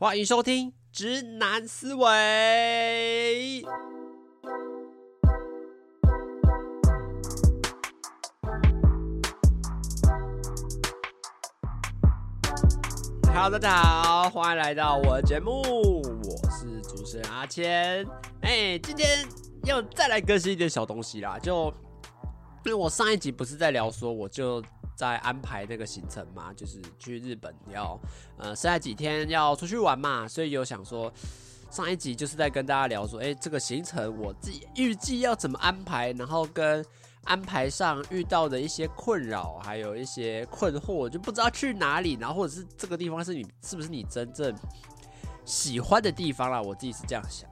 欢迎收听《直男思维》。Hello，大家好，欢迎来到我的节目，我是主持人阿谦。哎，今天要再来更新一点小东西啦，就因为我上一集不是在聊说，我就在安排那个行程嘛，就是去日本要呃剩下几天要出去玩嘛，所以有想说上一集就是在跟大家聊说，哎，这个行程我自己预计要怎么安排，然后跟。安排上遇到的一些困扰，还有一些困惑，就不知道去哪里，然后或者是这个地方是你是不是你真正喜欢的地方啦？我自己是这样想。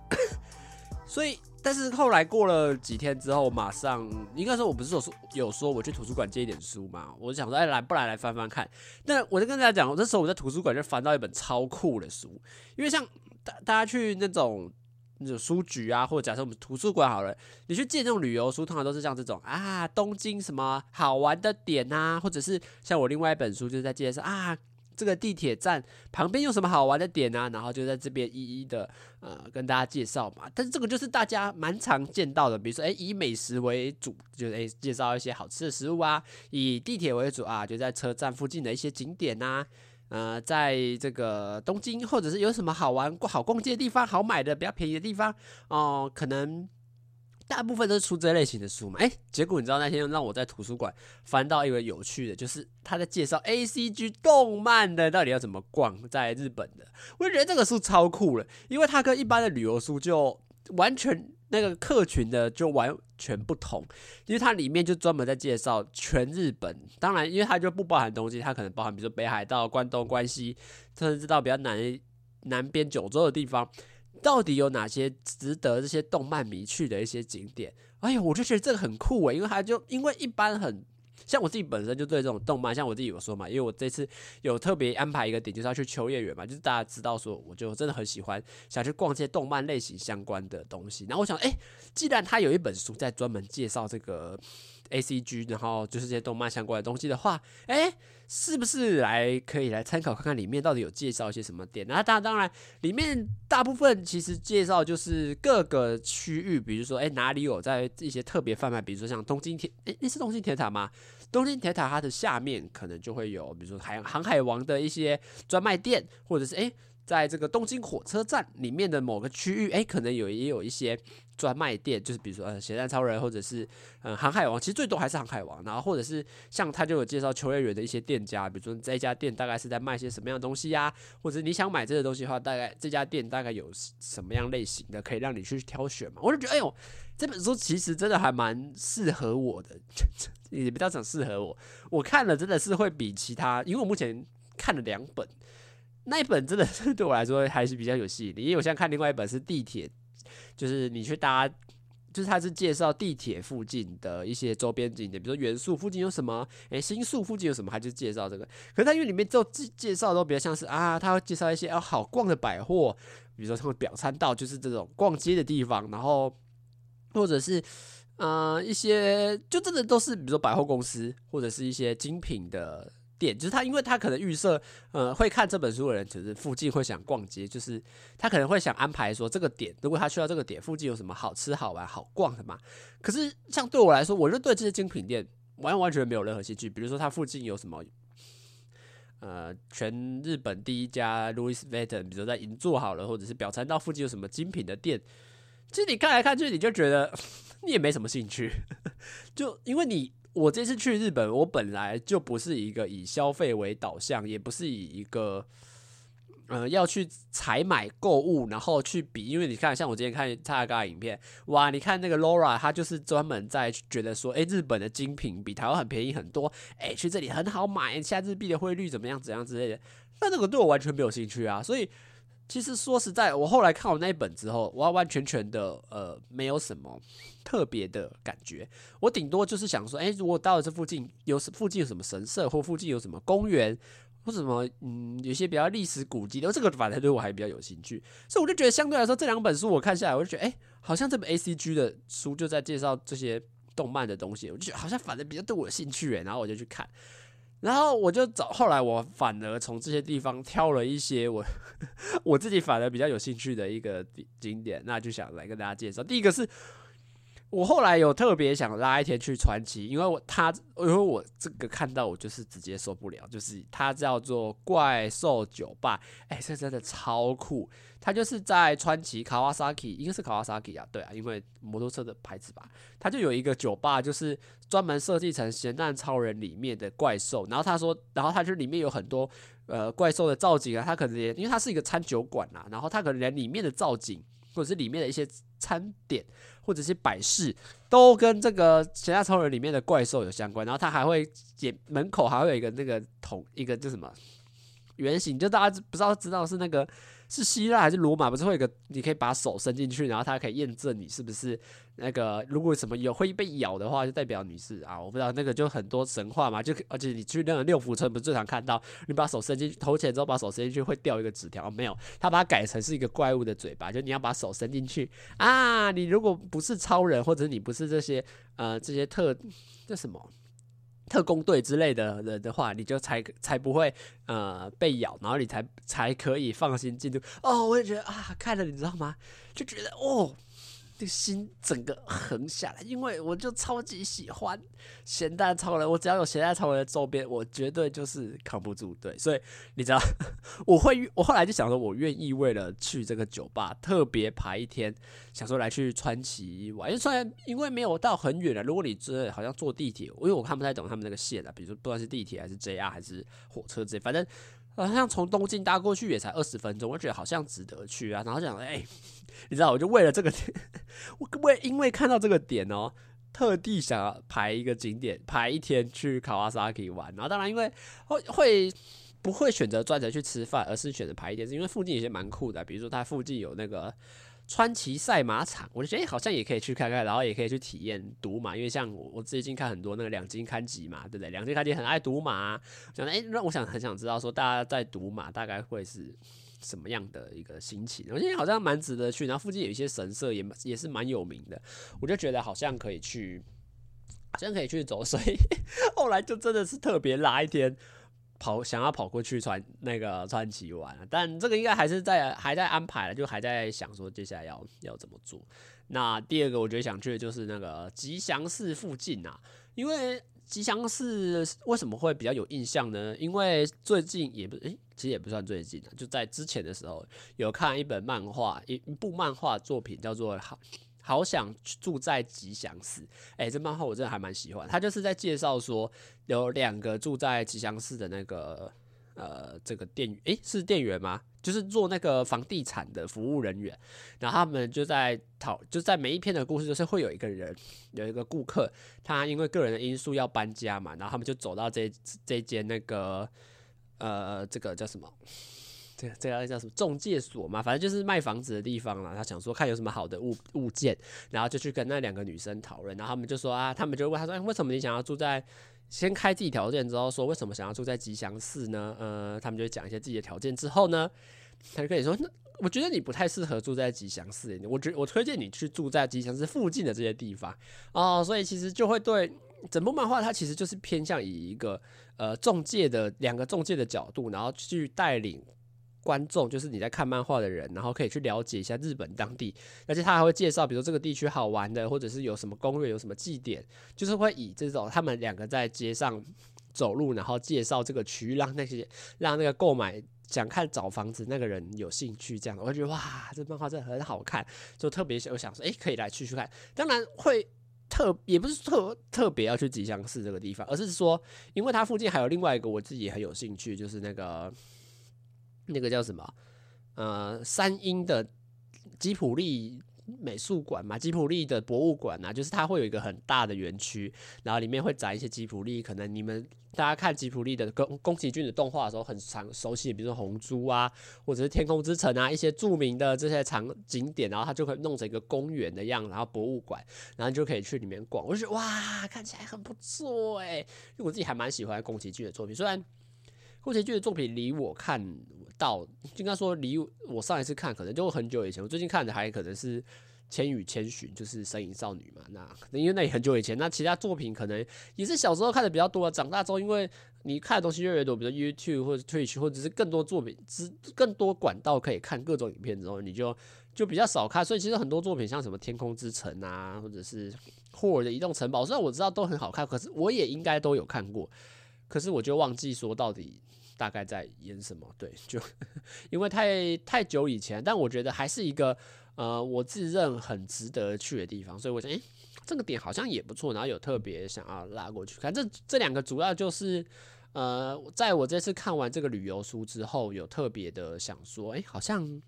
所以，但是后来过了几天之后，马上应该说，我不是有说有说我去图书馆借一点书嘛？我想说，哎，来不来来翻翻看？那我就跟大家讲，我那时候我在图书馆就翻到一本超酷的书，因为像大大家去那种。那种书局啊，或者假设我们图书馆好了，你去借那种旅游书，通常都是像这种啊，东京什么好玩的点啊，或者是像我另外一本书就是在介绍啊，这个地铁站旁边有什么好玩的点啊，然后就在这边一一的呃跟大家介绍嘛。但是这个就是大家蛮常见到的，比如说诶、以美食为主，就是诶、介绍一些好吃的食物啊；以地铁为主啊，就在车站附近的一些景点啊。呃，在这个东京，或者是有什么好玩、好逛街的地方、好买的、比较便宜的地方哦、可能大部分都是出这类型的书嘛。哎，结果你知道那天让我在图书馆翻到一个有趣的，就是他在介绍 ACG 动漫的到底要怎么逛，在日本的，我就觉得这个书超酷了，因为它跟一般的旅游书就完全。那个客群的就完全不同，因为它里面就专门在介绍全日本。当然，因为它就不包含东西，它可能包含比如说北海道、关东、关西，甚至到比较南南边九州的地方，到底有哪些值得这些动漫迷去的一些景点。哎呀，我就觉得这个很酷诶，因为它就因为一般很。像我自己本身就对这种动漫，像我自己有说嘛，因为我这次有特别安排一个点，就是要去秋叶原嘛，就是大家知道说，我就真的很喜欢想去逛这些动漫类型相关的东西。然后我想，哎，既然他有一本书在专门介绍这个 ACG，然后就是这些动漫相关的东西的话，哎，是不是来可以来参考看看里面到底有介绍一些什么点？那当，当然里面大部分其实介绍就是各个区域，比如说，哎，哪里有在一些特别贩卖，比如说像东京铁，哎，那是东京铁塔吗？东京铁塔它的下面可能就会有，比如说海航海王的一些专卖店，或者是诶，在这个东京火车站里面的某个区域，诶，可能有也有一些专卖店，就是比如说呃，咸蛋超人，或者是呃，航海王，其实最多还是航海王，然后或者是像他就有介绍秋叶原的一些店家，比如说这家店大概是在卖些什么样的东西呀，或者你想买这个东西的话，大概这家店大概有什么样类型的，可以让你去挑选嘛？我就觉得，哎呦。这本书其实真的还蛮适合我的，也比较想适合我。我看了真的是会比其他，因为我目前看了两本，那一本真的是对我来说还是比较有吸引力。因为我现在看另外一本是地铁，就是你去搭，就是它是介绍地铁附近的一些周边景点，比如说元素附近有什么，诶，新宿附近有什么，它就介绍这个。可是它因为里面就介介绍都比较像是啊，它会介绍一些哦好逛的百货，比如说它会表参道，就是这种逛街的地方，然后。或者是，呃，一些就真的都是，比如说百货公司，或者是一些精品的店，就是他，因为他可能预设，呃，会看这本书的人，就是附近会想逛街，就是他可能会想安排说这个点，如果他去到这个点附近有什么好吃、好玩、好逛的嘛。可是像对我来说，我就对这些精品店完完全没有任何兴趣。比如说，他附近有什么，呃，全日本第一家 Louis Vuitton，比如说在银座好了，或者是表参道附近有什么精品的店。其实你看来看去，你就觉得 你也没什么兴趣，就因为你我这次去日本，我本来就不是一个以消费为导向，也不是以一个呃要去采买购物，然后去比。因为你看，像我今天看蔡阿嘎的影片，哇，你看那个 Laura，他就是专门在觉得说，诶，日本的精品比台湾很便宜很多，诶，去这里很好买，现在日币的汇率怎么样怎样之类的。那这个对我完全没有兴趣啊，所以。其实说实在，我后来看完那一本之后，完完全全的呃，没有什么特别的感觉。我顶多就是想说，哎，如果到了这附近，有附近有什么神社，或附近有什么公园，或什么嗯，有些比较历史古迹的，这个反正对我还比较有兴趣。所以我就觉得，相对来说，这两本书我看下来，我就觉得，哎，好像这本 ACG 的书就在介绍这些动漫的东西，我就觉得好像反正比较对我有兴趣诶。然后我就去看。然后我就找，后来我反而从这些地方挑了一些我 我自己反而比较有兴趣的一个景点，那就想来跟大家介绍。第一个是。我后来有特别想拉一天去川崎，因为我他因为我这个看到我就是直接受不了，就是它叫做怪兽酒吧，哎、这真的超酷！它就是在川崎 Kawasaki，应该是 Kawasaki 啊，对啊，因为摩托车的牌子吧，它就有一个酒吧，就是专门设计成咸蛋超人里面的怪兽，然后他说，然后它就里面有很多呃怪兽的造景啊，它可能连因为它是一个餐酒馆啊，然后它可能连里面的造景或者是里面的一些餐点。或者是摆饰，都跟这个《咸蛋超人》里面的怪兽有相关。然后他还会捡门口还会有一个那个桶，一个叫什么圆形，就大家不知道知道是那个。是希腊还是罗马？不是会有个，你可以把手伸进去，然后它可以验证你是不是那个。如果什么有会被咬的话，就代表你是啊，我不知道那个就很多神话嘛。就而且你去那个六福村，不是最常看到你把手伸进去投钱之后，把手伸进去会掉一个纸条？没有，他把它改成是一个怪物的嘴巴，就你要把手伸进去啊。你如果不是超人，或者你不是这些呃这些特这什么？特工队之类的人的话，你就才才不会呃被咬，然后你才才可以放心进入。哦，我也觉得啊，看了你知道吗？就觉得哦。这心整个横下来，因为我就超级喜欢咸蛋超人，我只要有咸蛋超人的周边，我绝对就是扛不住。对，所以你知道，我会我后来就想说，我愿意为了去这个酒吧特别排一天，想说来去川崎玩。因为虽然因为没有到很远了，如果你真的好像坐地铁，因为我看不太懂他们那个线啊，比如说不管是地铁还是 JR 还是火车之类，反正好像从东京搭过去也才二十分钟，我觉得好像值得去啊。然后想，哎。你知道，我就为了这个点，我为因为看到这个点哦，特地想要排一个景点，排一天去卡瓦萨基玩。然后当然，因为会会不会选择专程去吃饭，而是选择排一天，是因为附近有些蛮酷的，比如说它附近有那个川崎赛马场，我就觉得好像也可以去看看，然后也可以去体验赌马，因为像我我最近看很多那个两金刊集嘛，对不对？两金刊集很爱赌马，想哎，那我想很想知道说大家在赌马大概会是。什么样的一个心情？我觉得好像蛮值得去，然后附近有一些神社也也是蛮有名的，我就觉得好像可以去，好像可以去走。所以 后来就真的是特别拉一天跑，想要跑过去川那个川崎玩，但这个应该还是在还在安排了，就还在想说接下来要要怎么做。那第二个我觉得想去的就是那个吉祥寺附近啊，因为。吉祥寺为什么会比较有印象呢？因为最近也不诶、欸，其实也不算最近，就在之前的时候有看一本漫画，一一部漫画作品叫做《好好想住在吉祥寺》。哎，这漫画我真的还蛮喜欢，他就是在介绍说有两个住在吉祥寺的那个。呃，这个店员，诶，是店员吗？就是做那个房地产的服务人员，然后他们就在讨，就在每一篇的故事，就是会有一个人，有一个顾客，他因为个人的因素要搬家嘛，然后他们就走到这这间那个，呃，这个叫什么？这这个叫什么？中介所嘛，反正就是卖房子的地方啦。他想说看有什么好的物物件，然后就去跟那两个女生讨论，然后他们就说啊，他们就问他说，哎，为什么你想要住在？先开自己条件之后，说为什么想要住在吉祥寺呢？呃，他们就讲一些自己的条件之后呢，他就跟你说，那我觉得你不太适合住在吉祥寺，我觉我推荐你去住在吉祥寺附近的这些地方哦。所以其实就会对整部漫画，它其实就是偏向以一个呃中介的两个中介的角度，然后去带领。观众就是你在看漫画的人，然后可以去了解一下日本当地，而且他还会介绍，比如说这个地区好玩的，或者是有什么攻略，有什么祭典，就是会以这种他们两个在街上走路，然后介绍这个区域，让那些让那个购买想看找房子那个人有兴趣。这样，我觉得哇，这漫画真的很好看，就特别想想说，哎，可以来去去看。当然会特也不是特特别要去吉祥寺这个地方，而是说，因为它附近还有另外一个我自己很有兴趣，就是那个。那个叫什么？呃，三鹰的吉普力美术馆嘛，吉普力的博物馆啊，就是它会有一个很大的园区，然后里面会展一些吉普力。可能你们大家看吉普力的宫宫崎骏的动画的时候，很常熟悉，比如说红猪啊，或者是天空之城啊，一些著名的这些场景点，然后它就会弄成一个公园的样子，然后博物馆，然后就可以去里面逛。我就觉得哇，看起来很不错哎，因为我自己还蛮喜欢宫崎骏的作品，虽然宫崎骏的作品离我看。到应该说离我上一次看可能就很久以前，我最近看的还可能是千与千寻》，就是《神隐少女》嘛。那可能因为那也很久以前，那其他作品可能也是小时候看的比较多，长大之后因为你看的东西越来越多，比如 YouTube 或者 Twitch，或者是更多作品，之更多管道可以看各种影片之后，你就就比较少看。所以其实很多作品，像什么《天空之城》啊，或者是霍尔的移动城堡，虽然我知道都很好看，可是我也应该都有看过。可是我就忘记说到底大概在演什么。对，就因为太太久以前，但我觉得还是一个呃，我自认很值得去的地方。所以我想，诶、这个点好像也不错，然后有特别想要拉过去看。这这两个主要就是。呃，在我这次看完这个旅游书之后，有特别的想说，哎、好像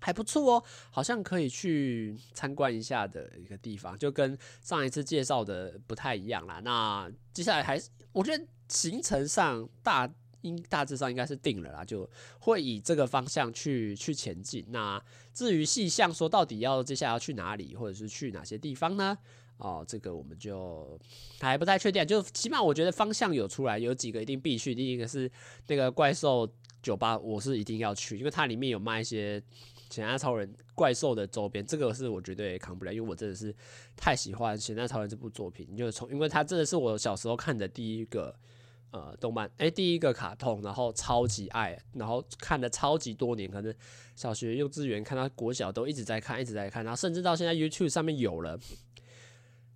还不错哦，好像可以去参观一下的一个地方，就跟上一次介绍的不太一样啦。那接下来还是，我觉得行程上大应大致上应该是定了啦，就会以这个方向去去前进。那至于细项说到底要接下来要去哪里，或者是去哪些地方呢？哦，这个我们就还不太确定，就起码我觉得方向有出来，有几个一定必去。第一个是那个怪兽酒吧，我是一定要去，因为它里面有卖一些《咸蛋超人》怪兽的周边，这个是我绝对扛不了，因为我真的是太喜欢《咸蛋超人》这部作品，就是从因为它真的是我小时候看的第一个呃动漫，诶，第一个卡通，然后超级爱，然后看了超级多年，可能小学、幼稚园看到国小都一直在看，一直在看，然后甚至到现在 YouTube 上面有了。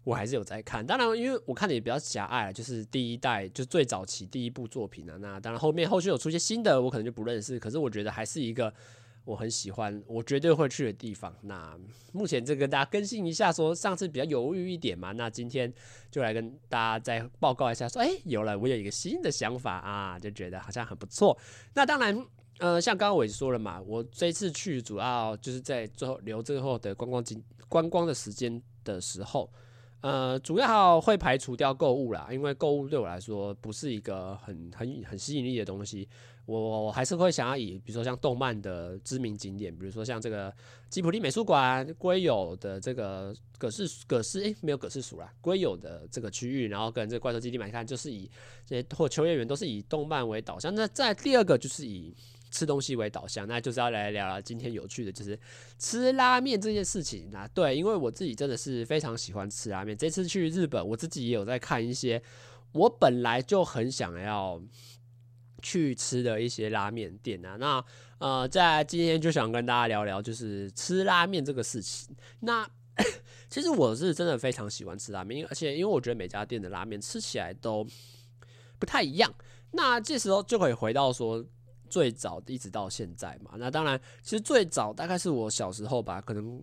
我还是有在看，当然，因为我看的也比较狭隘，就是第一代，就最早期第一部作品啊。那当然后面后续有出现新的，我可能就不认识。可是我觉得还是一个我很喜欢，我绝对会去的地方。那目前这个大家更新一下，说上次比较犹豫一点嘛，那今天就来跟大家再报告一下，说，哎，有了，我有一个新的想法啊，就觉得好像很不错。那当然，呃，像刚刚我也说了嘛，我这次去主要就是在最后留最后的观光景观光的时间的时候。呃，主要会排除掉购物啦，因为购物对我来说不是一个很很很吸引力的东西。我我还是会想要以，比如说像动漫的知名景点，比如说像这个吉卜力美术馆、龟友的这个葛饰葛饰，诶，没有葛饰鼠啦，龟友的这个区域，然后跟这个怪兽基地买看，就是以这些或秋叶原都是以动漫为导向。那在第二个就是以。吃东西为导向，那就是要来聊聊今天有趣的，就是吃拉面这件事情。那对，因为我自己真的是非常喜欢吃拉面。这次去日本，我自己也有在看一些我本来就很想要去吃的一些拉面店啊。那呃，在今天就想跟大家聊聊，就是吃拉面这个事情。那其实我是真的非常喜欢吃拉面，而且因为我觉得每家店的拉面吃起来都不太一样。那这时候就可以回到说。最早一直到现在嘛，那当然，其实最早大概是我小时候吧，可能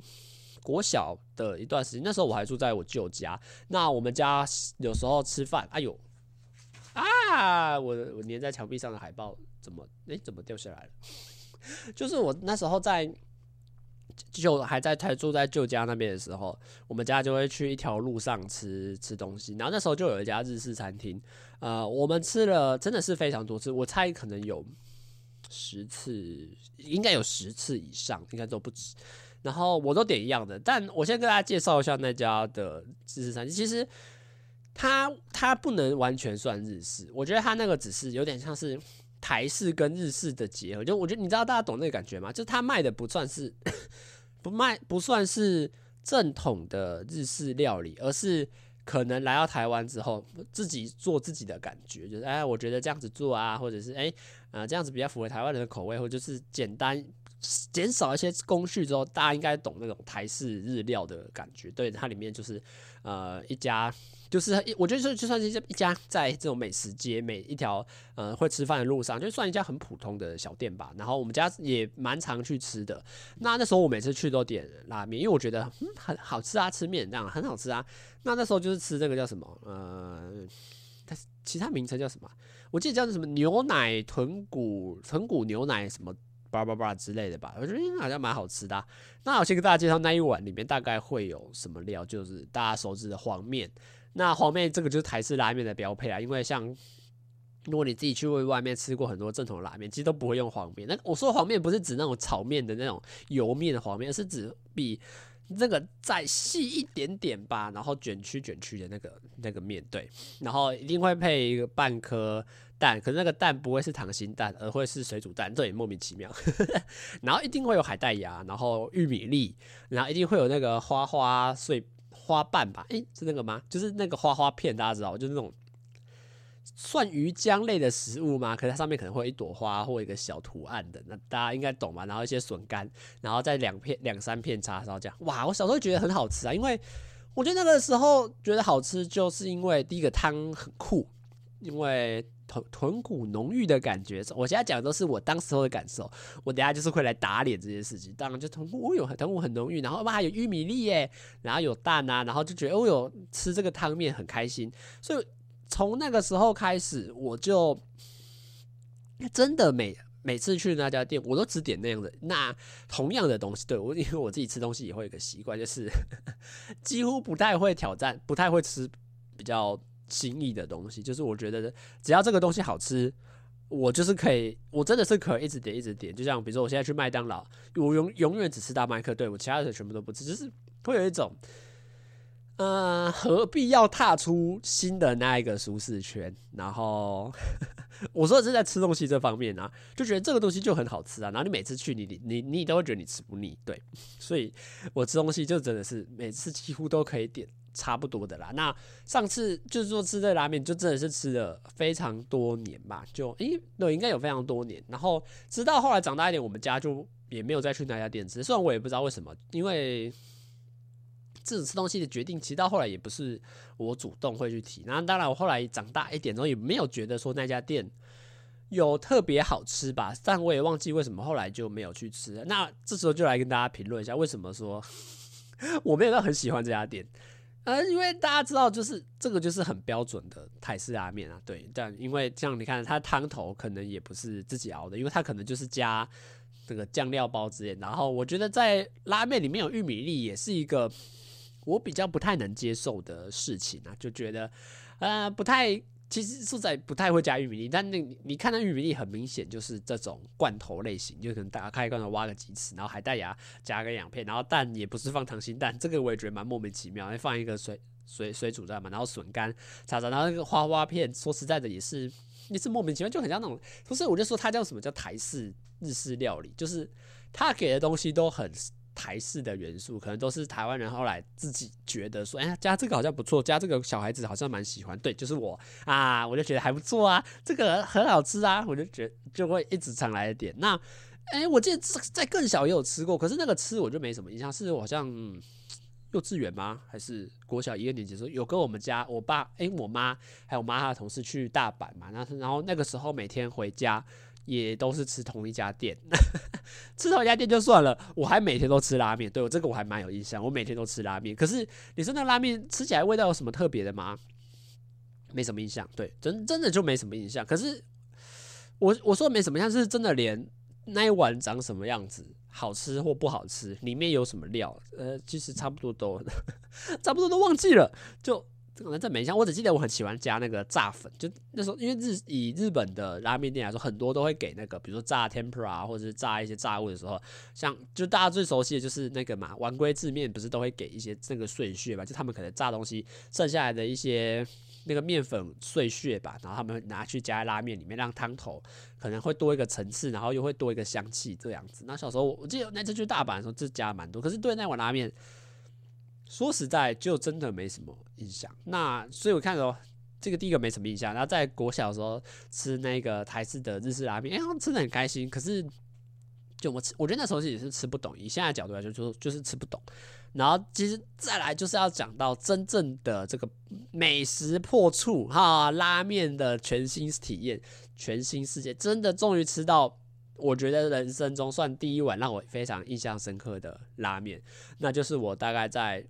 国小的一段时间，那时候我还住在我舅家。那我们家有时候吃饭，哎呦啊，我我粘在墙壁上的海报怎么哎、怎么掉下来了？就是我那时候在就还在还住在舅家那边的时候，我们家就会去一条路上吃吃东西。然后那时候就有一家日式餐厅，呃，我们吃了真的是非常多次，我猜可能有。十次应该有十次以上，应该都不止。然后我都点一样的，但我先跟大家介绍一下那家的日式餐厅。其实它它不能完全算日式，我觉得它那个只是有点像是台式跟日式的结合。就我觉得你知道大家懂那个感觉吗？就它卖的不算是不卖不算是正统的日式料理，而是。可能来到台湾之后，自己做自己的感觉，就是哎，我觉得这样子做啊，或者是哎，啊、呃，这样子比较符合台湾人的口味，或者就是简单减少一些工序之后，大家应该懂那种台式日料的感觉。对，它里面就是呃一家。就是我觉得就就算是一家在这种美食街每一条呃会吃饭的路上，就算一家很普通的小店吧。然后我们家也蛮常去吃的。那那时候我每次去都点拉面，因为我觉得很好吃啊，吃面这样很好吃啊。那那时候就是吃这个叫什么呃，它其他名称叫什么？我记得叫什么牛奶豚骨豚骨牛奶什么叭叭叭之类的吧。我觉得好像蛮好吃的。那我先跟大家介绍那一碗里面大概会有什么料，就是大家熟知的黄面。那黄面这个就是台式拉面的标配啊，因为像如果你自己去外面吃过很多正统的拉面，其实都不会用黄面。那我说黄面不是指那种炒面的那种油面的黄面，而是指比那个再细一点点吧，然后卷曲卷曲的那个那个面。对，然后一定会配一个半颗蛋，可是那个蛋不会是溏心蛋，而会是水煮蛋，这也莫名其妙。然后一定会有海带芽，然后玉米粒，然后一定会有那个花花碎花瓣吧？诶，是那个吗？就是那个花花片，大家知道，就是那种算鱼浆类的食物吗？可是它上面可能会有一朵花或一个小图案的，那大家应该懂吧？然后一些笋干，然后再两片两三片叉烧这样。哇，我小时候觉得很好吃啊，因为我觉得那个时候觉得好吃，就是因为第一个汤很酷。因为豚豚骨浓郁的感觉，我现在讲的都是我当时候的感受。我等下就是会来打脸这件事情。当然就豚骨，哦哟，豚骨很浓郁，然后哇，有玉米粒耶，然后有蛋啊，然后就觉得哦哟，吃这个汤面很开心。所以从那个时候开始，我就真的每每次去那家店，我都只点那样的那同样的东西。对，我因为我自己吃东西也会有个习惯，就是 几乎不太会挑战，不太会吃比较。心意的东西，就是我觉得只要这个东西好吃，我就是可以，我真的是可以一直点一直点。就像比如说，我现在去麦当劳，我永永远只吃大麦克，对，我其他的全部都不吃，就是会有一种，呃，何必要踏出新的那一个舒适圈？然后我说的是在吃东西这方面啊，就觉得这个东西就很好吃啊，然后你每次去你，你你你都会觉得你吃不腻，对，所以我吃东西就真的是每次几乎都可以点。差不多的啦。那上次就是说吃这拉面，就真的是吃了非常多年吧。就诶、欸，对，应该有非常多年。然后直到后来长大一点，我们家就也没有再去那家店吃。虽然我也不知道为什么，因为这种吃东西的决定，其实到后来也不是我主动会去提。然后当然我后来长大一点之后，也没有觉得说那家店有特别好吃吧。但我也忘记为什么后来就没有去吃。那这时候就来跟大家评论一下，为什么说 我没有到很喜欢这家店。呃，因为大家知道，就是这个就是很标准的台式拉面啊，对。但因为像你看，它汤头可能也不是自己熬的，因为它可能就是加这个酱料包之类。然后我觉得在拉面里面有玉米粒，也是一个我比较不太能接受的事情啊，就觉得呃不太。其实素仔不太会加玉米粒，但那你看那玉米粒很明显就是这种罐头类型，就可能打开罐头挖个几次，然后海带芽加个两片，然后蛋也不是放溏心蛋，这个我也觉得蛮莫名其妙，放一个水水水煮蛋嘛，然后笋干炒炒，然后那个花花片，说实在的也是也是莫名其妙，就很像那种，不是我就说它叫什么叫台式日式料理，就是他给的东西都很。台式的元素可能都是台湾人后来自己觉得说，哎、加这个好像不错，加这个小孩子好像蛮喜欢。对，就是我啊，我就觉得还不错啊，这个很好吃啊，我就觉就会一直常来点。那，哎、我记得在更小也有吃过，可是那个吃我就没什么印象，是我好像幼稚园吗？还是国小一二年级的时候有跟我们家我爸，哎、我妈还有我妈她的同事去大阪嘛？那然后那个时候每天回家。也都是吃同一家店，吃同一家店就算了，我还每天都吃拉面。对，我这个我还蛮有印象，我每天都吃拉面。可是你说那拉面吃起来味道有什么特别的吗？没什么印象。对，真真的就没什么印象。可是我我说没什么印象，是真的连那一碗长什么样子，好吃或不好吃，里面有什么料，呃，其实差不多都 差不多都忘记了，就。可能真没印象，我只记得我很喜欢加那个炸粉，就那时候因为日以日本的拉面店来说，很多都会给那个，比如说炸 tempera 或者是炸一些炸物的时候，像就大家最熟悉的就是那个嘛，丸龟制面不是都会给一些那个碎屑嘛？就他们可能炸东西剩下来的一些那个面粉碎屑吧，然后他们拿去加在拉面里面，让汤头可能会多一个层次，然后又会多一个香气这样子。那小时候我记得那次去大阪的时候，这加蛮多，可是对那碗拉面。说实在，就真的没什么印象。那所以我看到这个第一个没什么印象。然后在国小的时候吃那个台式的日式拉面，哎、欸，吃的很开心。可是就我吃，我觉得那时候也是吃不懂。以现在角度来说，就就是吃不懂。然后其实再来就是要讲到真正的这个美食破处哈，拉面的全新体验，全新世界，真的终于吃到。我觉得人生中算第一碗让我非常印象深刻的拉面，那就是我大概在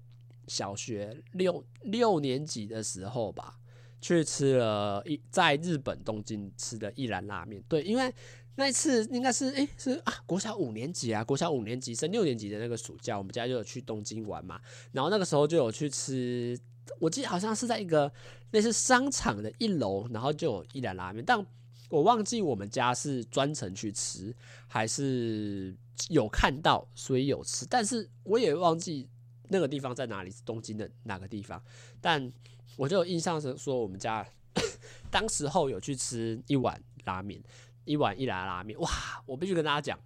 小学六六年级的时候吧，去吃了一在日本东京吃的一兰拉面。对，因为那一次应该是诶、是啊国小五年级啊，国小五年级升六年级的那个暑假，我们家就有去东京玩嘛，然后那个时候就有去吃，我记得好像是在一个类似商场的一楼，然后就有一兰拉面，但。我忘记我们家是专程去吃，还是有看到所以有吃，但是我也忘记那个地方在哪里，东京的哪个地方。但我就有印象是说我们家 当时候有去吃一碗拉面，一碗一兰拉面，哇！我必须跟大家讲，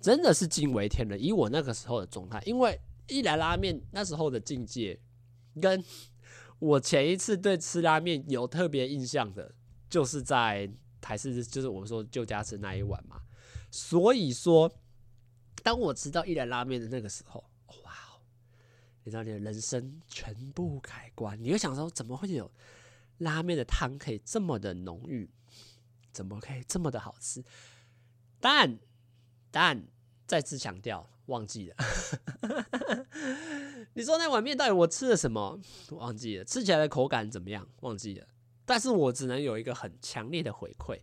真的是惊为天人。以我那个时候的状态，因为一兰拉面那时候的境界，跟我前一次对吃拉面有特别印象的，就是在台式，就是我们说旧家吃那一碗嘛。所以说，当我吃到一兰拉面的那个时候，你知道你的人生全部改观，你会想说，怎么会有拉面的汤可以这么的浓郁，怎么可以这么的好吃？但但再次强调，忘记了。你说那碗面到底我吃了什么？忘记了，吃起来的口感怎么样？忘记了。但是我只能有一个很强烈的回馈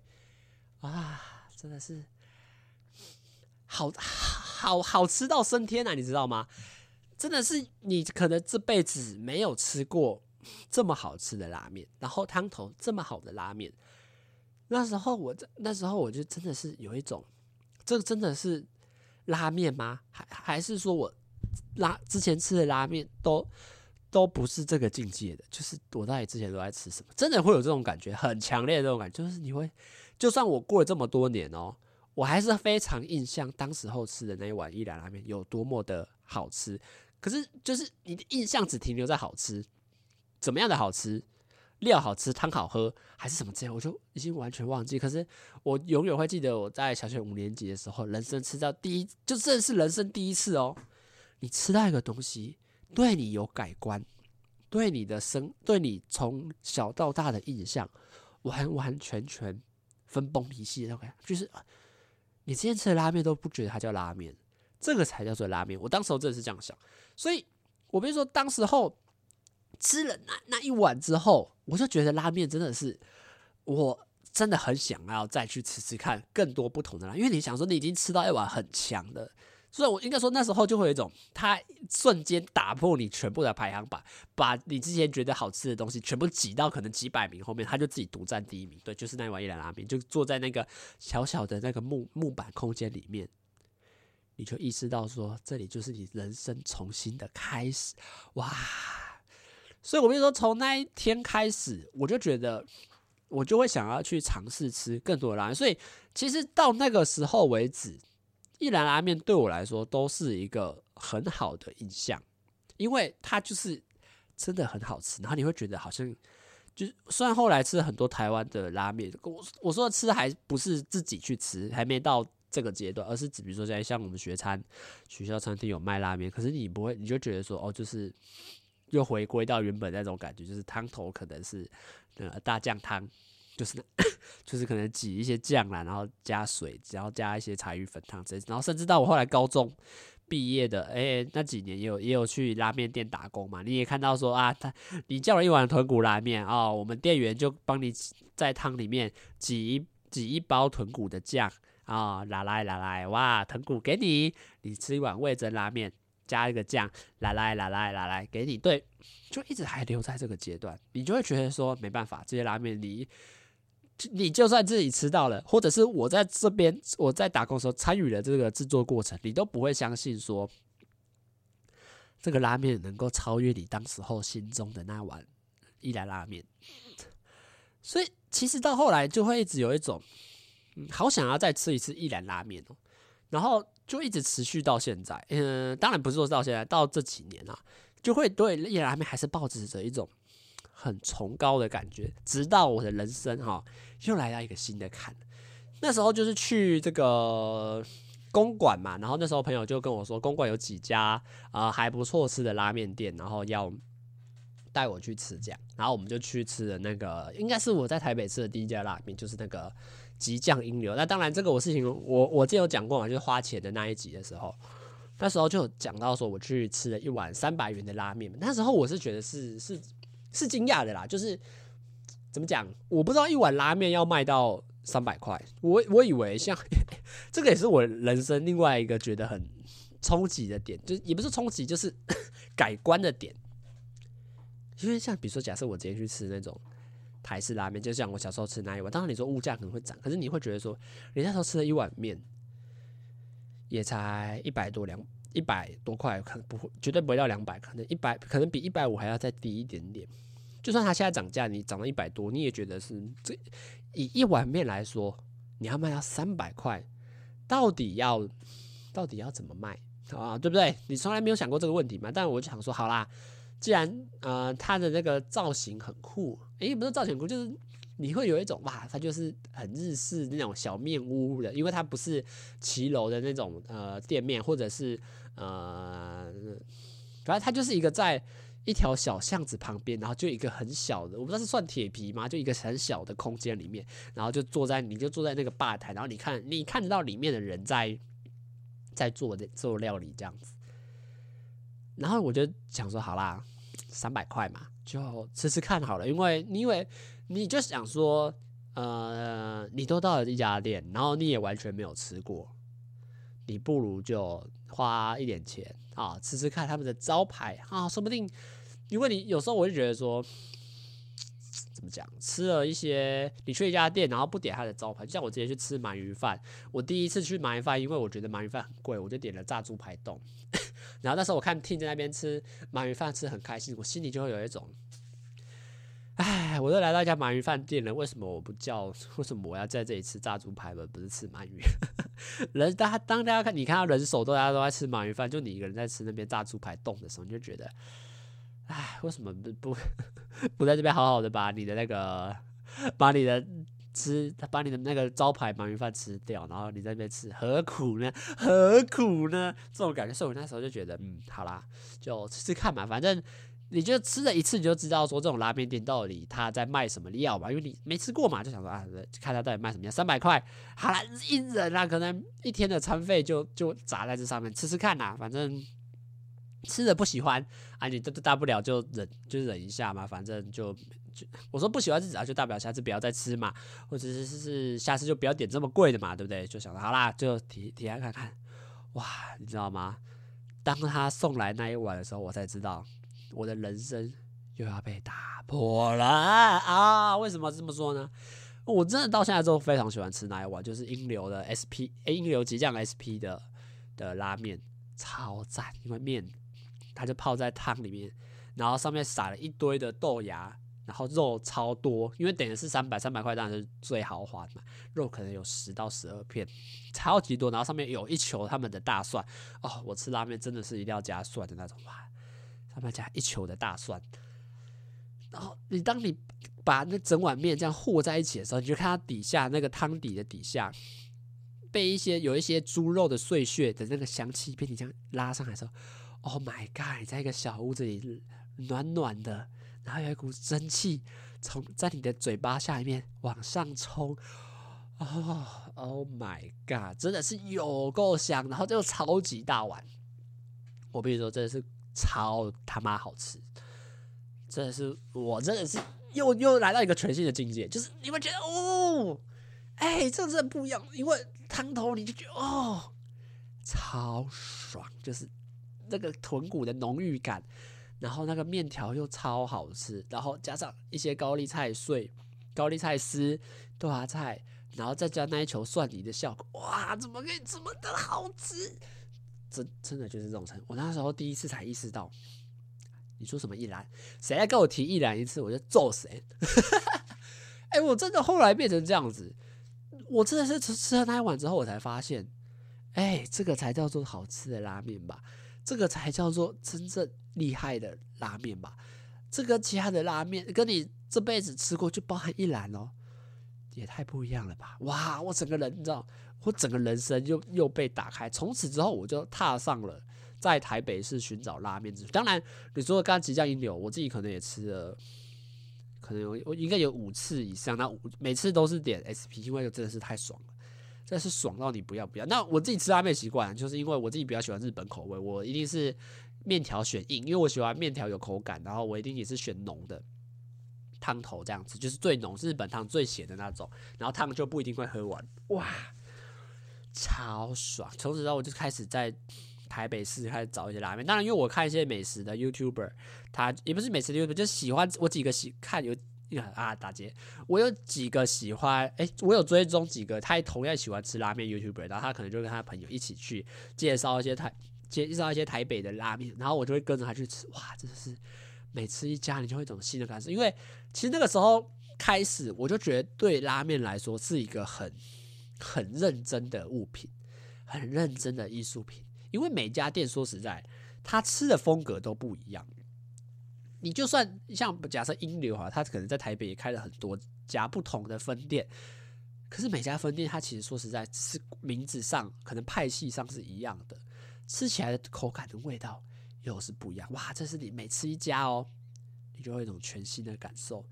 啊，真的是好好好吃到升天啊！你知道吗？真的是你可能这辈子没有吃过这么好吃的拉面，然后汤头这么好的拉面。那时候我那时候我就真的是有一种，这个真的是拉面吗？还还是说我拉之前吃的拉面都都不是这个境界的？就是我到底之前都在吃什么？真的会有这种感觉，很强烈的这种感觉，就是你会，就算我过了这么多年哦，我还是非常印象当时候吃的那一碗一兰拉面有多么的好吃。可是，就是你的印象只停留在好吃，怎么样的好吃，料好吃，汤好喝，还是什么之类，我就已经完全忘记。可是我永远会记得我在小学五年级的时候，人生吃到第一，就这是人生第一次哦。你吃到一个东西，对你有改观，对你的生，对你从小到大的印象，完完全全分崩离析的那种感觉，就是你之前吃的拉面都不觉得它叫拉面。这个才叫做拉面，我当时候真的是这样想，所以我比如说当时候吃了那那一碗之后，我就觉得拉面真的是，我真的很想要再去吃吃看更多不同的拉，因为你想说你已经吃到一碗很强的，所以我应该说那时候就会有一种，它瞬间打破你全部的排行榜，把你之前觉得好吃的东西全部挤到可能几百名后面，它就自己独占第一名，对，就是那一碗一兰拉面，就坐在那个小小的那个木木板空间里面。你就意识到说，这里就是你人生重新的开始，哇！所以我跟你说，从那一天开始，我就觉得我就会想要去尝试吃更多的拉面。所以其实到那个时候为止，一兰拉面对我来说都是一个很好的印象，因为它就是真的很好吃。然后你会觉得好像，就是虽然后来吃了很多台湾的拉面，我我说的吃还不是自己去吃，还没到。这个阶段，而是指比如说，在像我们学餐学校餐厅有卖拉面，可是你不会，你就觉得说，哦，就是又回归到原本那种感觉，就是汤头可能是呃大酱汤，就是 就是可能挤一些酱啦，然后加水，然后加一些柴鱼粉汤这，然后甚至到我后来高中毕业的，哎，那几年也有也有去拉面店打工嘛，你也看到说啊，他你叫了一碗豚骨拉面，哦，我们店员就帮你在汤里面挤一挤一包豚骨的酱。啊、哦，来来来来，哇，豚骨给你，你吃一碗味噌拉面，加一个酱，来来来来来来，给你，对，就一直还留在这个阶段，你就会觉得说没办法，这些拉面你，你就算自己吃到了，或者是我在这边我在打工的时候参与了这个制作过程，你都不会相信说这个拉面能够超越你当时候心中的那碗一兰拉面，所以其实到后来就会一直有一种。好想要再吃一次一兰拉面哦，然后就一直持续到现在。嗯，当然不是说到现在，到这几年啊，就会对一兰拉面还是抱持着一种很崇高的感觉。直到我的人生哈，又来到一个新的坎。那时候就是去这个公馆嘛，然后那时候朋友就跟我说，公馆有几家啊、还不错吃的拉面店，然后要带我去吃这样。然后我们就去吃了那个，应该是我在台北吃的第一家拉面，就是那个。急降英流，那当然这个我事情我我之前有讲过嘛，就是花钱的那一集的时候，那时候就讲到说我去吃了一碗三百元的拉面，那时候我是觉得是是是惊讶的啦，就是怎么讲，我不知道一碗拉面要卖到三百块，我我以为像 这个也是我人生另外一个觉得很冲击的点，就也不是冲击，就是 改观的点，因为像比如说假设我今天去吃那种。台式拉面就像我小时候吃那一碗，当然你说物价可能会涨，可是你会觉得说，你那时候吃了一碗面，也才一百多两一百多块，可能不会绝对不会到两百，可能一百可能比一百五还要再低一点点，就算它现在涨价，你涨到一百多，你也觉得是这以一碗面来说，你要卖到三百块，到底要到底要怎么卖啊？对不对？你从来没有想过这个问题吗？但我就想说，好啦，既然呃它的那个造型很酷，诶，不是造型很酷，就是。你会有一种哇，它就是很日式那种小面屋的，因为它不是骑楼的那种呃店面，或者是呃，反正它就是一个在一条小巷子旁边，然后就一个很小的，我不知道是算铁皮吗？就一个很小的空间里面，然后就坐在你就坐在那个吧台，然后你看你看得到里面的人在在做的做料理这样子，然后我就想说好啦，三百块嘛，就吃吃看好了，因为你因为。你就想说，呃，你都到了一家店，然后你也完全没有吃过，你不如就花一点钱啊，吃吃看他们的招牌啊，说不定，因为你有时候我就觉得说，怎么讲，吃了一些，你去一家店，然后不点他的招牌，就像我直接去吃鳗鱼饭，我第一次去鳗鱼饭，因为我觉得鳗鱼饭很贵，我就点了炸猪排冻，然后那时候我看 Tim 在那边吃鳗鱼饭吃很开心，我心里就会有一种。哎，我都来到一家鳗鱼饭店了，为什么我不叫？为什么我要在这里吃炸猪排而不是吃鳗鱼？人，大家当大家看，你看到人手都大家都在吃鳗鱼饭，就你一个人在吃那边炸猪排冻的时候，你就觉得，哎，为什么不不 不在这边好好的把你的那个，把你的吃他，把你的那个招牌鳗鱼饭吃掉，然后你在那边吃，何苦呢？何苦呢？这种感觉，所以我那时候就觉得，嗯，好啦，就吃吃看嘛，反正。你就吃了一次，你就知道说这种拉面店到底他在卖什么料吧，因为你没吃过嘛，就想说啊，看他到底卖什么料，三百块，好了，一人啦，可能一天的餐费就就砸在这上面，吃吃看啦，反正吃的不喜欢啊，你都大不了就忍，就忍一下嘛，反正就就我说不喜欢是只要就代表下次不要再吃嘛，或者是是下次就不要点这么贵的嘛，对不对？就想说好啦，就体体验看看，哇，你知道吗？当他送来那一碗的时候，我才知道。我的人生又要被打破了啊！为什么这么说呢？我真的到现在都非常喜欢吃那一碗，就是英流的 SP，英流激酱 SP 的的拉面，超赞！因为面它就泡在汤里面，然后上面撒了一堆的豆芽，然后肉超多，因为等于是三百三百块当然是最豪华的嘛，肉可能有十到十二片，超级多，然后上面有一球他们的大蒜哦，我吃拉面真的是一定要加蒜的那种哇！他们加一球的大蒜，然后你当你把那整碗面这样和在一起的时候，你就看它底下那个汤底的底下被一些有一些猪肉的碎屑的那个香气被你这样拉上来的时候，Oh my god！在一个小屋子里暖暖的，然后有一股蒸汽从在你的嘴巴下面往上冲，哦，Oh my god！真的是有够香，然后就超级大碗，我跟你说，真的是。超他妈好吃，真的是我真的是又又来到一个全新的境界，就是你会觉得哦，哎、这真的不一样，因为汤头你就觉得哦，超爽，就是那个豚骨的浓郁感，然后那个面条又超好吃，然后加上一些高丽菜碎、高丽菜丝、豆芽菜，然后再加那一球蒜泥的效果，哇，怎么可以这么的好吃？真真的就是这种程度，我那时候第一次才意识到，你说什么一兰，谁来跟我提一兰一次，我就揍谁。哎、欸，我真的后来变成这样子，我真的是吃吃了那一碗之后，我才发现，哎、这个才叫做好吃的拉面吧，这个才叫做真正厉害的拉面吧，这个其他的拉面跟你这辈子吃过就包含一篮哦，也太不一样了吧！哇，我整个人你知道。我整个人生又又被打开，从此之后我就踏上了在台北市寻找拉面之。当然，你说刚刚激酱英流，我自己可能也吃了，可能有我应该有五次以上。那五每次都是点 SP，因为真的是太爽了，真是爽到你不要不要。那我自己吃拉面习惯，就是因为我自己比较喜欢日本口味，我一定是面条选硬，因为我喜欢面条有口感，然后我一定也是选浓的汤头这样子，就是最浓日本汤最咸的那种，然后汤就不一定会喝完，哇。超爽！从此之后，我就开始在台北市开始找一些拉面。当然，因为我看一些美食的 YouTuber，他也不是美食的 YouTuber，就喜欢我几个喜看有啊打劫。我有几个喜欢，哎、我有追踪几个，他也同样喜欢吃拉面 YouTuber，然后他可能就跟他朋友一起去介绍一些台介绍一些台北的拉面，然后我就会跟着他去吃。哇，真的是每吃一家，你就会一种新的感受。因为其实那个时候开始，我就觉得对拉面来说是一个很很认真的物品，很认真的艺术品。因为每家店说实在，他吃的风格都不一样。你就算像假设英流哈，他可能在台北也开了很多家不同的分店，可是每家分店它其实说实在，是名字上可能派系上是一样的，吃起来的口感的味道又是不一样。哇，这是你每吃一家哦，你就会有一种全新的感受，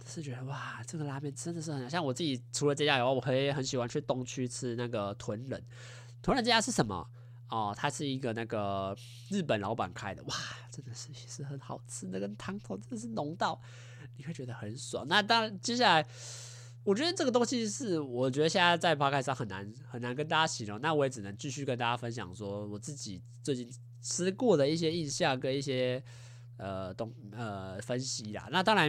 就是觉得哇，这个拉面真的是很像我自己。除了这家以外，我也很喜欢去东区吃那个豚人。豚人这家是什么？哦，他是一个那个日本老板开的，哇，真的是也是很好吃，那个汤头真的是浓到你会觉得很爽。那当然，接下来我觉得这个东西是我觉得现在在 p o d 上很难很难跟大家形容，那我也只能继续跟大家分享说我自己最近吃过的一些印象跟一些呃东呃分析啦。那当然，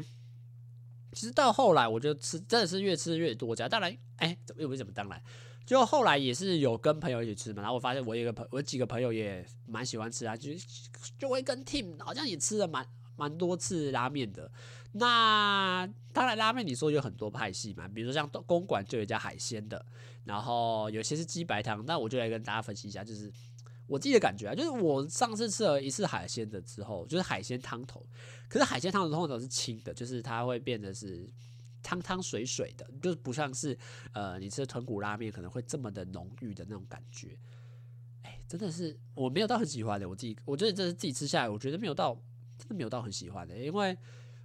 其实到后来我就吃真的是越吃越多家，当然，哎，怎么又不是怎么当然。就后来也是有跟朋友一起吃嘛，然后我发现我有一个朋，我几个朋友也蛮喜欢吃啊，就就会跟 Tim 好像也吃了蛮蛮多次拉面的。那当然拉面你说有很多派系嘛，比如说像公馆就有一家海鲜的，然后有些是鸡白汤。那我就来跟大家分析一下，就是我自己的感觉啊，就是我上次吃了一次海鲜的之后，就是海鲜汤头，可是海鲜汤头通常都是清的，就是它会变得是。汤汤水水的，就是不像是呃，你吃豚骨拉面可能会这么的浓郁的那种感觉。哎，真的是我没有到很喜欢的。我自己我觉得这是自己吃下来，我觉得没有到真的没有到很喜欢的，因为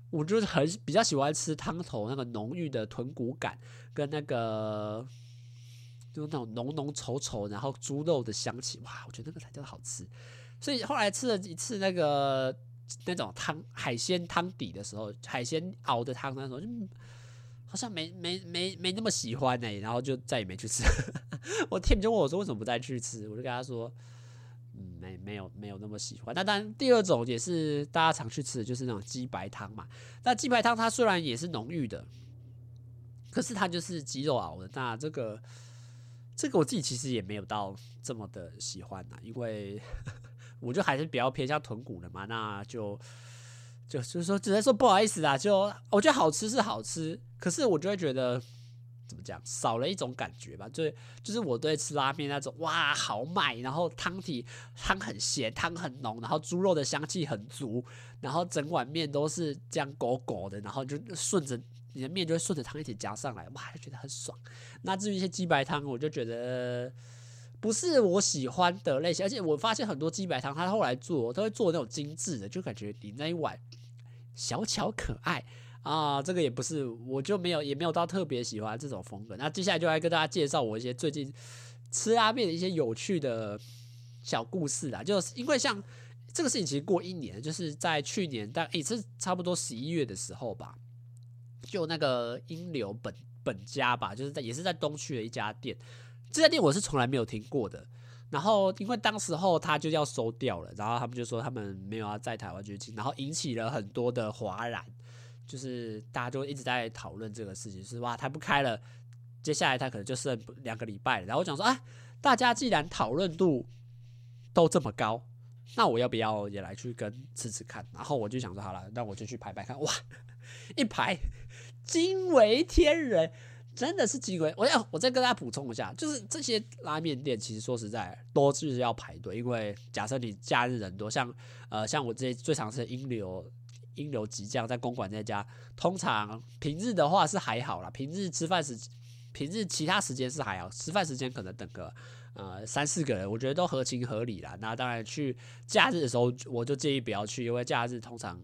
我就是很比较喜欢吃汤头那个浓郁的豚骨感，跟那个就那种浓浓稠稠，然后猪肉的香气，哇，我觉得那个才叫好吃。所以后来吃了一次那个那种汤海鲜汤底的时候，海鲜熬的汤那时候就。好像没没没没那么喜欢呢、然后就再也没去吃。我 Tim 就问我说：“为什么不再去吃？”我就跟他说：“嗯，没没有没有那么喜欢。”那当然，第二种也是大家常去吃的，就是那种鸡白汤嘛。那鸡白汤它虽然也是浓郁的，可是它就是鸡肉熬的。那这个这个我自己其实也没有到这么的喜欢呐，因为 我就还是比较偏向豚骨的嘛。那就。就就是说，只能说不好意思啦。就我觉得好吃是好吃，可是我就会觉得怎么讲，少了一种感觉吧。就是就是我对吃拉面那种哇，豪迈，然后汤体汤很咸，汤很浓，然后猪肉的香气很足，然后整碗面都是这样狗狗的，然后就顺着你的面就会顺着汤一起夹上来，哇，就觉得很爽。那至于一些鸡白汤，我就觉得不是我喜欢的类型，而且我发现很多鸡白汤，他后来做都会做那种精致的，就感觉你那一碗。小巧可爱啊，这个也不是，我就没有也没有到特别喜欢这种风格。那接下来就来跟大家介绍我一些最近吃拉面的一些有趣的小故事啦。就是因为像这个事情，其实过一年，就是在去年，但也是差不多十一月的时候吧，就那个英流本本家吧，就是在也是在东区的一家店，这家店我是从来没有听过的。然后，因为当时候他就要收掉了，然后他们就说他们没有要在台湾举行，然后引起了很多的哗然，就是大家就一直在讨论这个事情，是哇，他不开了，接下来他可能就剩两个礼拜了。然后我讲说，啊，大家既然讨论度都这么高，那我要不要也来去跟吃吃看？然后我就想说，好了，那我就去排排看，哇，一排惊为天人。真的是机会，我要我再跟大家补充一下，就是这些拉面店其实说实在多就是要排队，因为假设你假日人多，像呃像我这些最常吃的英流英流吉酱在公馆那家，通常平日的话是还好啦，平日吃饭时平日其他时间是还好，吃饭时间可能等个呃三四个人，我觉得都合情合理啦。那当然去假日的时候，我就建议不要去，因为假日通常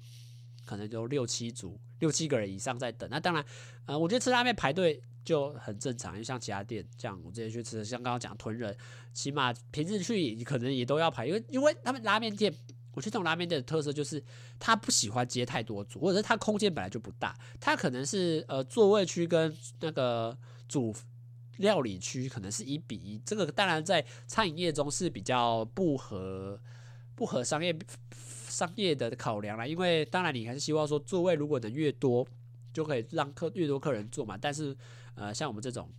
可能就六七组六七个人以上在等。那当然，呃，我觉得吃拉面排队。就很正常，因为像其他店，这样我之前去吃，像刚刚讲豚人，起码平日去可能也都要排，因为因为他们拉面店，我觉得这种拉面店的特色就是他不喜欢接太多组，或者是他空间本来就不大，他可能是呃座位区跟那个主料理区可能是一比一，这个当然在餐饮业中是比较不合不合商业商业的考量啦，因为当然你还是希望说座位如果能越多，就可以让客越多客人坐嘛，但是。呃，像我们这种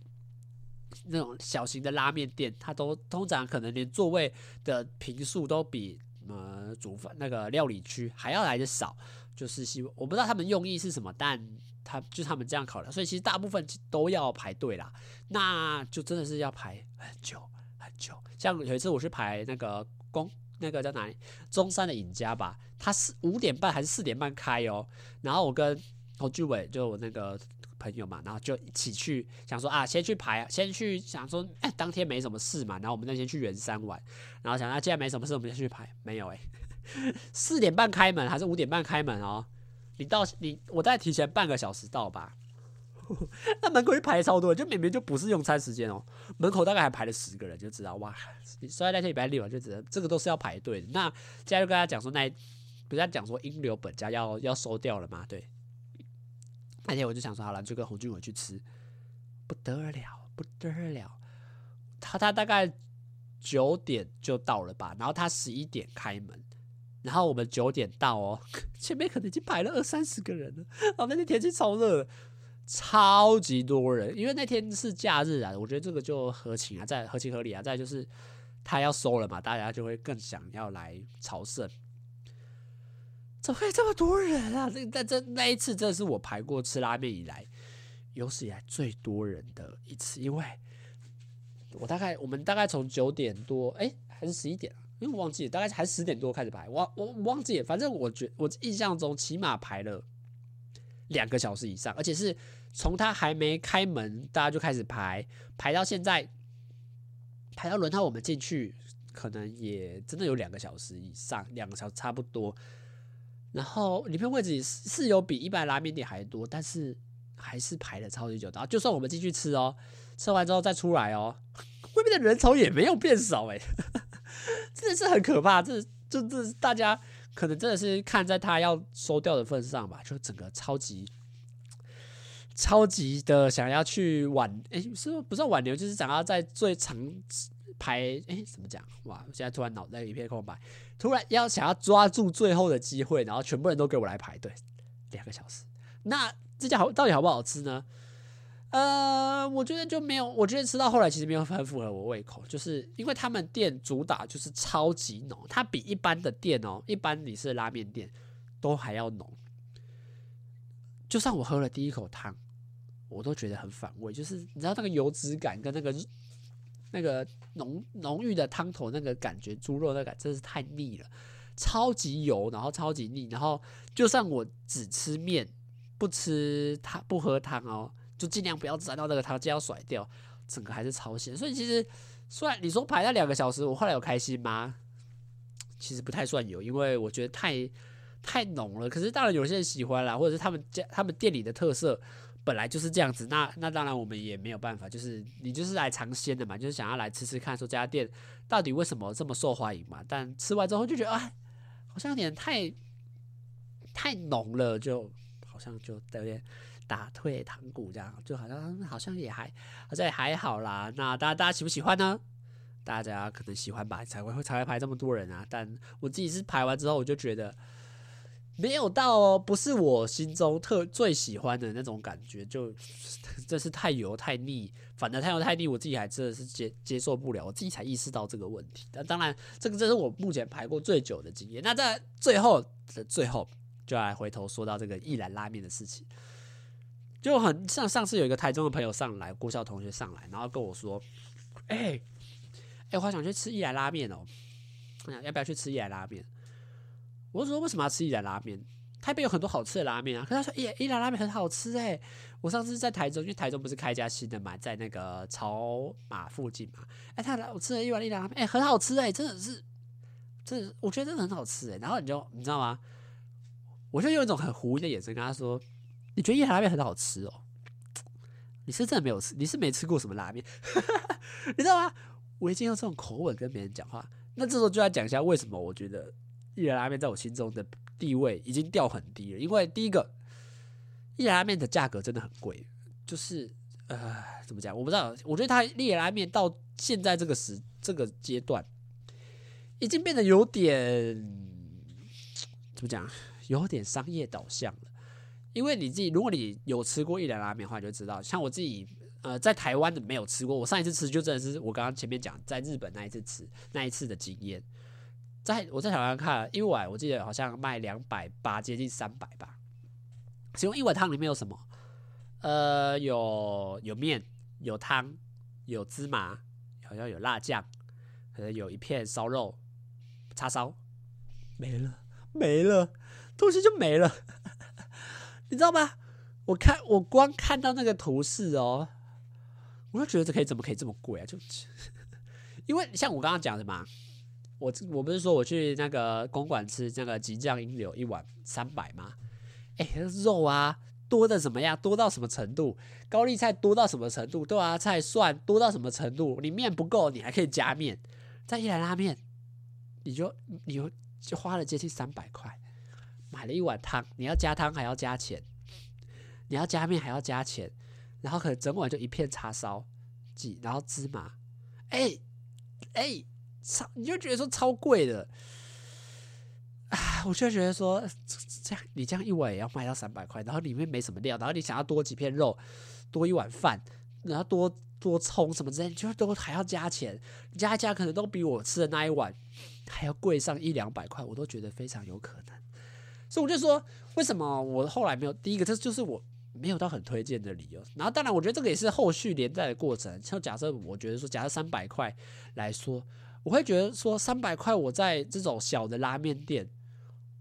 那种小型的拉面店，它都通常可能连座位的平数都比呃煮饭那个料理区还要来的少，就是希望我不知道他们用意是什么，但他就他们这样考量，所以其实大部分都要排队啦，那就真的是要排很久很久。像有一次我去排那个公那个叫哪里？中山的尹家吧，他是五点半还是四点半开哦，然后我跟侯俊伟就我那个。朋友嘛，然后就一起去想说啊，先去排，先去想说，哎，当天没什么事嘛，然后我们那天去圆山玩，然后想啊，既然没什么事，我们就去排，没有哎、四点半开门还是五点半开门哦？你到你我再提前半个小时到吧，那门口一排超多，就明明就不是用餐时间哦，门口大概还排了十个人，就知道哇，所以那天礼拜六就知道这个都是要排队的。那现在就跟他讲说，那不是在讲说英流本家要要收掉了吗？对。那天我就想说，好了，就跟洪俊伟去吃，不得了，不得了。他他大概九点就到了吧，然后他十一点开门，然后我们九点到哦，前面可能已经排了二三十个人了。然后那天天气超热，超级多人，因为那天是假日啊。我觉得这个就合情啊，在合情合理啊。再就是他要收了嘛，大家就会更想要来朝圣。怎么会这么多人啊？这在这那一次，真的是我排过吃拉面以来有史以来最多人的一次。因为我大概我们大概从九点多，哎，还是十一点？因为我忘记了，大概还是十点多开始排。我我忘记了，反正我觉我印象中起码排了两个小时以上，而且是从他还没开门，大家就开始排，排到现在，排到轮到我们进去，可能也真的有两个小时以上，两个小时差不多。然后里面位置是有比一般拉面店还多，但是还是排了超级久。然后就算我们进去吃哦，吃完之后再出来哦，外面的人潮也没有变少哎，真的是很可怕。这这这大家可能真的是看在他要收掉的份上吧，就整个超级超级的想要去挽，哎，是不是挽留，就是想要在最长。排哎，怎么讲？哇！我现在突然脑袋一片空白，突然要想要抓住最后的机会，然后全部人都给我来排队，两个小时。那这家好到底好不好吃呢？呃，我觉得就没有，我觉得吃到后来其实没有很符合我胃口，就是因为他们店主打就是超级浓，它比一般的店哦，一般你是拉面店都还要浓。就算我喝了第一口汤，我都觉得很反胃，就是你知道那个油脂感跟那个。那个浓浓郁的汤头，那个感觉，猪肉那个感真是太腻了，超级油，然后超级腻，然后就算我只吃面，不吃汤，不喝汤哦，就尽量不要沾到那个汤，就要甩掉，整个还是超咸。所以其实，虽然你说排了两个小时，我后来有开心吗？其实不太算有，因为我觉得太太浓了。可是当然有些人喜欢啦，或者是他们家他们店里的特色。本来就是这样子，那那当然我们也没有办法，就是你就是来尝鲜的嘛，就是想要来吃吃看，说这家店到底为什么这么受欢迎嘛。但吃完之后就觉得，哎，好像有点太太浓了，就好像就有点打退堂鼓这样，就好像好像也还好像也还好啦。那大家大家喜不喜欢呢？大家可能喜欢吧，才会才会排这么多人啊。但我自己是排完之后，我就觉得。没有到哦，不是我心中特最喜欢的那种感觉，就这是太油太腻，反正太油太腻，我自己还真的是接接受不了，我自己才意识到这个问题。但当然，这个这是我目前排过最久的经验。那在最后的最后，就来回头说到这个一兰拉面的事情，就很像上次有一个台中的朋友上来，郭校同学上来，然后跟我说：“哎、欸，哎、我好想去吃一兰拉面哦，要不要去吃一兰拉面？”我说为什么要吃一兰拉面？台北有很多好吃的拉面啊。可他说，耶，一兰拉面很好吃哎。我上次在台中，因为台中不是开一家新的嘛，在那个草马附近嘛。哎，他来我吃了一碗一兰拉面，哎，很好吃哎，真的是，真的，我觉得真的很好吃哎。然后你就你知道吗？我就用一种很狐疑的眼神跟他说：“你觉得一兰拉面很好吃哦？你是真的没有吃？你是没吃过什么拉面？你知道吗？我已经用这种口吻跟别人讲话，那这时候就要讲一下为什么我觉得。”一兰拉面在我心中的地位已经掉很低了，因为第一个，一兰拉面的价格真的很贵，就是呃，怎么讲？我不知道，我觉得它一兰拉面到现在这个时这个阶段，已经变得有点怎么讲？有点商业导向了。因为你自己，如果你有吃过一兰拉面的话，你就知道，像我自己，呃，在台湾的没有吃过，我上一次吃就真的是我刚刚前面讲在日本那一次吃那一次的经验。在我在台湾看一碗，我记得好像卖两百八，接近三百吧。其中一碗汤里面有什么？呃，有有面，有汤，有芝麻，好像有辣酱，可能有一片烧肉，叉烧，没了，没了，东西就没了，你知道吗？我看我光看到那个图示哦，我就觉得这可以怎么可以这么贵啊？就 因为像我刚刚讲的嘛。我我不是说我去那个公馆吃那个极酱鹰柳一碗三百吗？哎、肉啊多的怎么样？多到什么程度？高丽菜多到什么程度？豆芽菜蒜多到什么程度？你面不够，你还可以加面。再一来拉面，你就你就就花了接近三百块，买了一碗汤，你要加汤还要加钱，你要加面还要加钱，然后可能整碗就一片叉烧，几然后芝麻，哎、欸、哎。超你就觉得说超贵的啊！我就觉得说这样你这样一碗也要卖到三百块，然后里面没什么料，然后你想要多几片肉，多一碗饭，然后多多葱什么之类，就都还要加钱，加一加可能都比我吃的那一碗还要贵上一两百块，我都觉得非常有可能。所以我就说，为什么我后来没有第一个，这就是我没有到很推荐的理由。然后当然，我觉得这个也是后续连带的过程。像假设我觉得说，假设三百块来说。我会觉得说三百块，我在这种小的拉面店，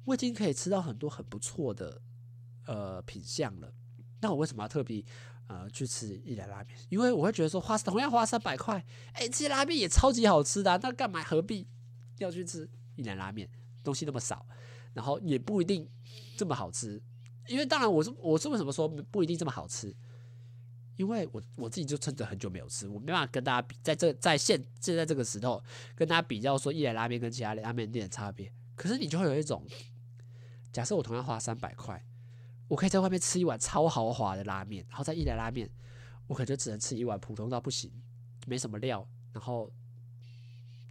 我已经可以吃到很多很不错的呃品相了。那我为什么要特别呃去吃一兰拉面？因为我会觉得说花同样花三百块，哎，这些拉面也超级好吃的，那干嘛何必要去吃一兰拉面？东西那么少，然后也不一定这么好吃。因为当然我是我是为什么说不一定这么好吃？因为我我自己就真的很久没有吃，我没办法跟大家比，在这在现现在这个时候跟大家比较说一兰拉面跟其他拉面店的差别。可是你就会有一种，假设我同样花三百块，我可以在外面吃一碗超豪华的拉面，然后在一兰拉面，我可能就只能吃一碗普通到不行，没什么料，然后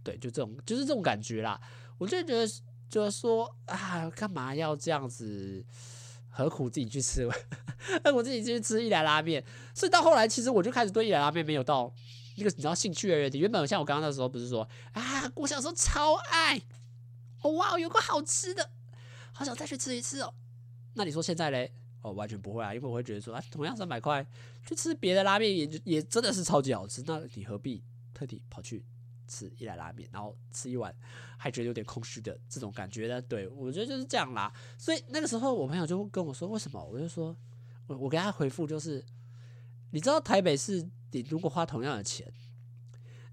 对，就这种就是这种感觉啦。我就觉得就是说啊，干嘛要这样子？何苦自己去吃？我自己去吃一兰拉面，所以到后来，其实我就开始对一兰拉面没有到那个你知道兴趣而已。原本像我刚刚那时候不是说啊，我小时候超爱，哇，有个好吃的，好想再去吃一次哦。那你说现在嘞？哦，完全不会啊，因为我会觉得说啊，同样三百块去吃别的拉面也也真的是超级好吃，那你何必特地跑去？吃一兰拉面，然后吃一碗，还觉得有点空虚的这种感觉呢？对，我觉得就是这样啦。所以那个时候，我朋友就跟我说：“为什么？”我就说：“我我给他回复就是，你知道台北市，你如果花同样的钱，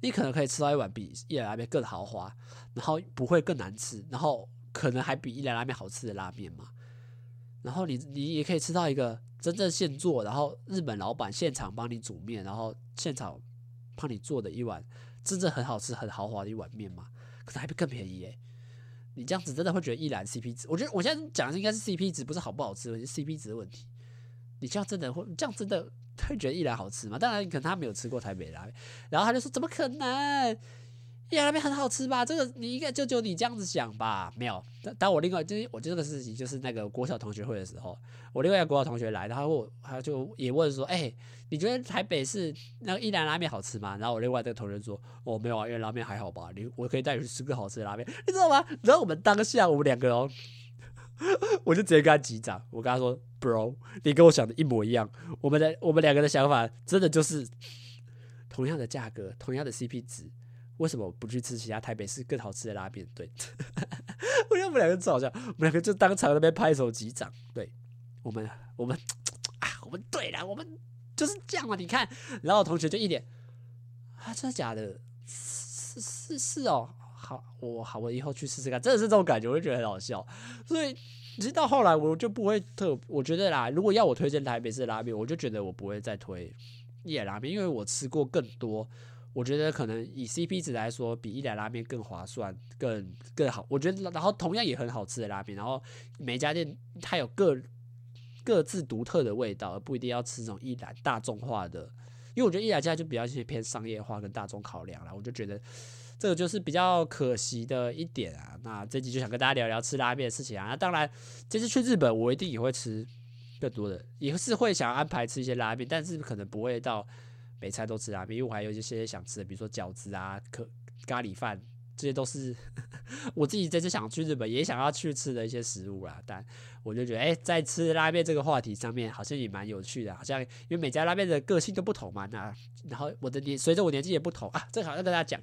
你可能可以吃到一碗比一兰拉面更豪华，然后不会更难吃，然后可能还比一兰拉面好吃的拉面嘛。然后你你也可以吃到一个真正现做，然后日本老板现场帮你煮面，然后现场帮你做的一碗。”真正很好吃、很豪华的一碗面嘛，可是还比更便宜诶。你这样子真的会觉得一兰 CP 值？我觉得我现在讲的应该是 CP 值，不是好不好吃，是 CP 值的问题。你这样真的会，这样真的会觉得一兰好吃吗？当然，可能他没有吃过台北拉面，然后他就说：“怎么可能？”一兰拉面很好吃吧？这个你应该就就你这样子想吧？没有，当我另外就是我这个事情，就是那个国小同学会的时候，我另外一个国小同学来，然后我他就也问说：“哎、你觉得台北市那个一兰拉面好吃吗？”然后我另外这个同学说：“哦，没有啊，因为拉面还好吧？你我可以带你去吃个好吃的拉面，你知道吗？”然后我们当下我们两个哦，我就直接跟他击掌，我跟他说：“Bro，你跟我想的一模一样，我们的我们两个的想法真的就是同样的价格，同样的 CP 值。”为什么不去吃其他台北市更好吃的拉面？对，我觉得我们两个真好笑，我们两个就当场那边拍手击掌。对，我们我们啊，我们对了，我们就是这样嘛。你看，然后同学就一脸啊，真的假的？是是是哦，好，我好，我以后去试试看。真的是这种感觉，我就觉得很好笑。所以，其实到后来我就不会特，我觉得啦，如果要我推荐台北市拉面，我就觉得我不会再推一兰拉面，因为我吃过更多。我觉得可能以 CP 值来说，比一兰拉面更划算、更更好。我觉得，然后同样也很好吃的拉面，然后每家店它有各各自独特的味道，而不一定要吃这种一兰大众化的。因为我觉得一兰家就比较偏商业化跟大众考量了。我就觉得这个就是比较可惜的一点啊。那这集就想跟大家聊聊吃拉面的事情啊。那当然，这次去日本，我一定也会吃更多的，也是会想安排吃一些拉面，但是可能不会到。每餐都吃拉面，因为我还有一些想吃的，比如说饺子啊、可咖喱饭、这些都是 我自己这次想去日本也想要去吃的一些食物啦。但我就觉得，哎、在吃拉面这个话题上面，好像也蛮有趣的。好像因为每家拉面的个性都不同嘛，那然后我的年随着我年纪也不同啊，这个好像跟大家讲。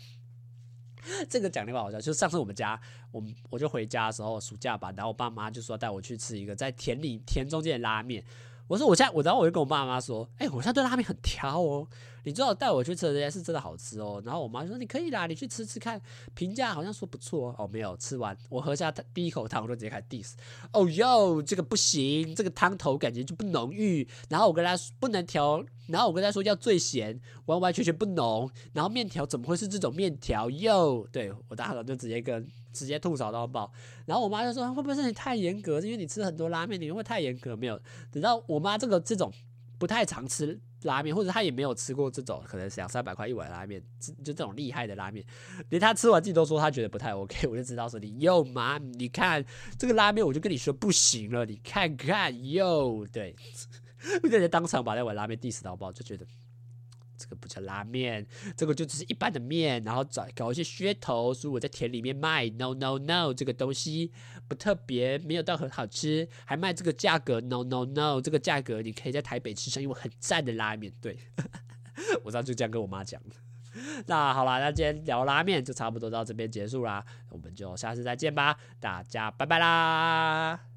这个讲的话好像就是上次我们家，我我就回家的时候暑假吧，然后我爸妈就说带我去吃一个在田里田中间的拉面。我说我现在我然后我就跟我爸妈说，哎，我现在对拉面很挑哦。你最好带我去吃的这家是真的好吃哦。然后我妈就说你可以啦，你去吃吃看，评价好像说不错哦。没有吃完，我喝下第一口汤，我就直接开始 diss。哦哟，这个不行，这个汤头感觉就不浓郁。然后我跟他说不能调，然后我跟他说要最咸，完完全全不浓。然后面条怎么会是这种面条？哟，对我大佬就直接跟直接吐槽到爆。然后我妈就说会不会是你太严格？因为你吃很多拉面，你会太严格？没有，等到我妈这个这种不太常吃。拉面，或者他也没有吃过这种可能两三百块一碗拉面，就这种厉害的拉面，连他吃完自己都说他觉得不太 OK，我就知道说你又妈，你看这个拉面，我就跟你说不行了，你看看又，对，我直接当场把那碗拉面 diss 到爆，就觉得。这个不叫拉面，这个就只是一般的面，然后找搞一些噱头，说我在田里面卖，no no no，这个东西不特别，没有到很好吃，还卖这个价格，no no no，这个价格你可以在台北吃上一碗很赞的拉面。对，我上次就这样跟我妈讲。那好了，那今天聊拉面就差不多到这边结束啦，我们就下次再见吧，大家拜拜啦。